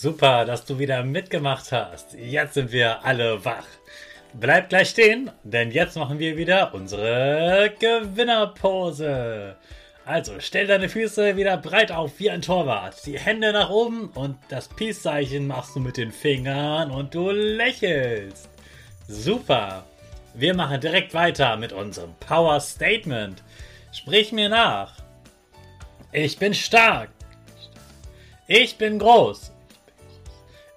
Super, dass du wieder mitgemacht hast. Jetzt sind wir alle wach. Bleib gleich stehen, denn jetzt machen wir wieder unsere Gewinnerpose. Also stell deine Füße wieder breit auf wie ein Torwart. Die Hände nach oben und das Peace-Zeichen machst du mit den Fingern und du lächelst. Super. Wir machen direkt weiter mit unserem Power Statement. Sprich mir nach. Ich bin stark. Ich bin groß.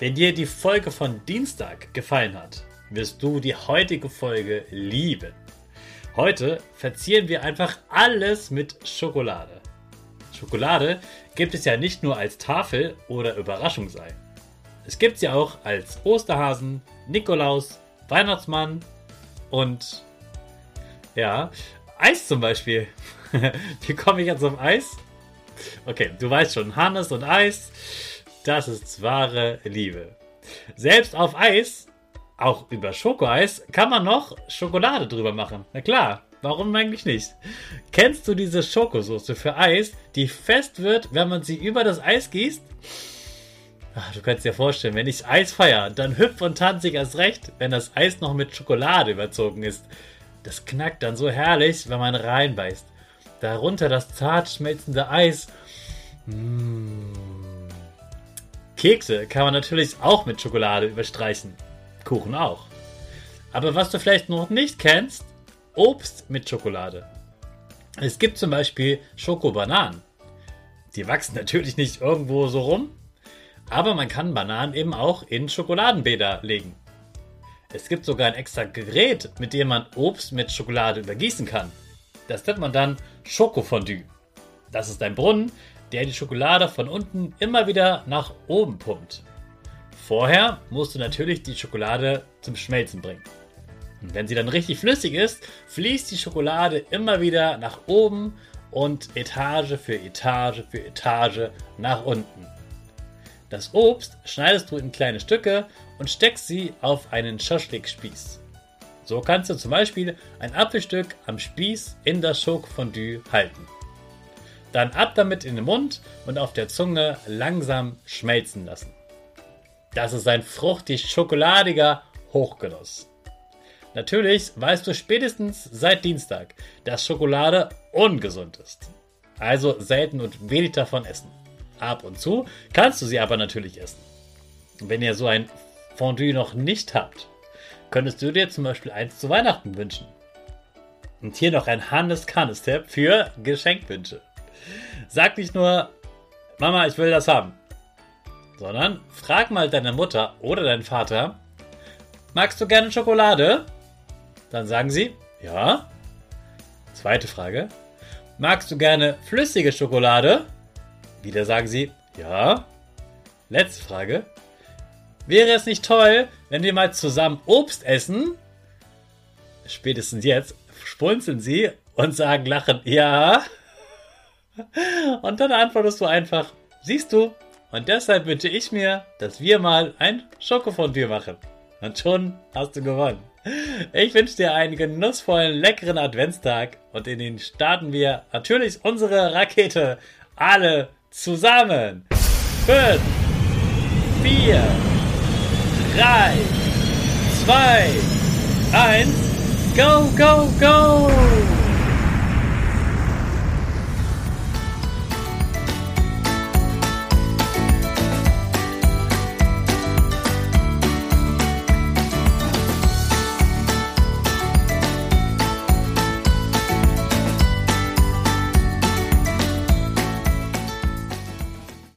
Wenn dir die Folge von Dienstag gefallen hat, wirst du die heutige Folge lieben. Heute verzieren wir einfach alles mit Schokolade. Schokolade gibt es ja nicht nur als Tafel oder Überraschungsei. Es gibt sie auch als Osterhasen, Nikolaus, Weihnachtsmann und ja, Eis zum Beispiel. Wie komme ich jetzt zum Eis? Okay, du weißt schon, Hannes und Eis. Das ist wahre Liebe. Selbst auf Eis, auch über Schokoeis, kann man noch Schokolade drüber machen. Na klar, warum eigentlich nicht? Kennst du diese Schokosoße für Eis, die fest wird, wenn man sie über das Eis gießt? Ach, du kannst dir vorstellen, wenn ich Eis feiere, dann hüpf und tanze ich erst recht, wenn das Eis noch mit Schokolade überzogen ist. Das knackt dann so herrlich, wenn man reinbeißt. Darunter das zart schmelzende Eis. Mmh. Kekse kann man natürlich auch mit Schokolade überstreichen. Kuchen auch. Aber was du vielleicht noch nicht kennst, Obst mit Schokolade. Es gibt zum Beispiel Schokobananen. Die wachsen natürlich nicht irgendwo so rum, aber man kann Bananen eben auch in Schokoladenbäder legen. Es gibt sogar ein extra Gerät, mit dem man Obst mit Schokolade übergießen kann. Das nennt man dann Schokofondue. Das ist ein Brunnen, der die Schokolade von unten immer wieder nach oben pumpt. Vorher musst du natürlich die Schokolade zum Schmelzen bringen. Und wenn sie dann richtig flüssig ist, fließt die Schokolade immer wieder nach oben und Etage für Etage für Etage nach unten. Das Obst schneidest du in kleine Stücke und steckst sie auf einen Schaschlik-Spieß. So kannst du zum Beispiel ein Apfelstück am Spieß in das Schokofondue halten. Dann ab damit in den Mund und auf der Zunge langsam schmelzen lassen. Das ist ein fruchtig schokoladiger Hochgenuss. Natürlich weißt du spätestens seit Dienstag, dass Schokolade ungesund ist. Also selten und wenig davon essen. Ab und zu kannst du sie aber natürlich essen. Wenn ihr so ein Fondue noch nicht habt, könntest du dir zum Beispiel eins zu Weihnachten wünschen. Und hier noch ein Hannes Kannes Tipp für Geschenkwünsche. Sag nicht nur, Mama, ich will das haben. Sondern frag mal deine Mutter oder deinen Vater, magst du gerne Schokolade? Dann sagen sie, ja. Zweite Frage, magst du gerne flüssige Schokolade? Wieder sagen sie, ja. Letzte Frage. Wäre es nicht toll, wenn wir mal zusammen Obst essen? Spätestens jetzt spunzeln sie und sagen lachend, ja. Und dann antwortest du einfach, siehst du, und deshalb wünsche ich mir, dass wir mal ein Schokofondue machen. Und schon hast du gewonnen. Ich wünsche dir einen genussvollen, leckeren Adventstag und in den starten wir natürlich unsere Rakete alle zusammen. 5, 4, 3, 2, 1, go, go, go!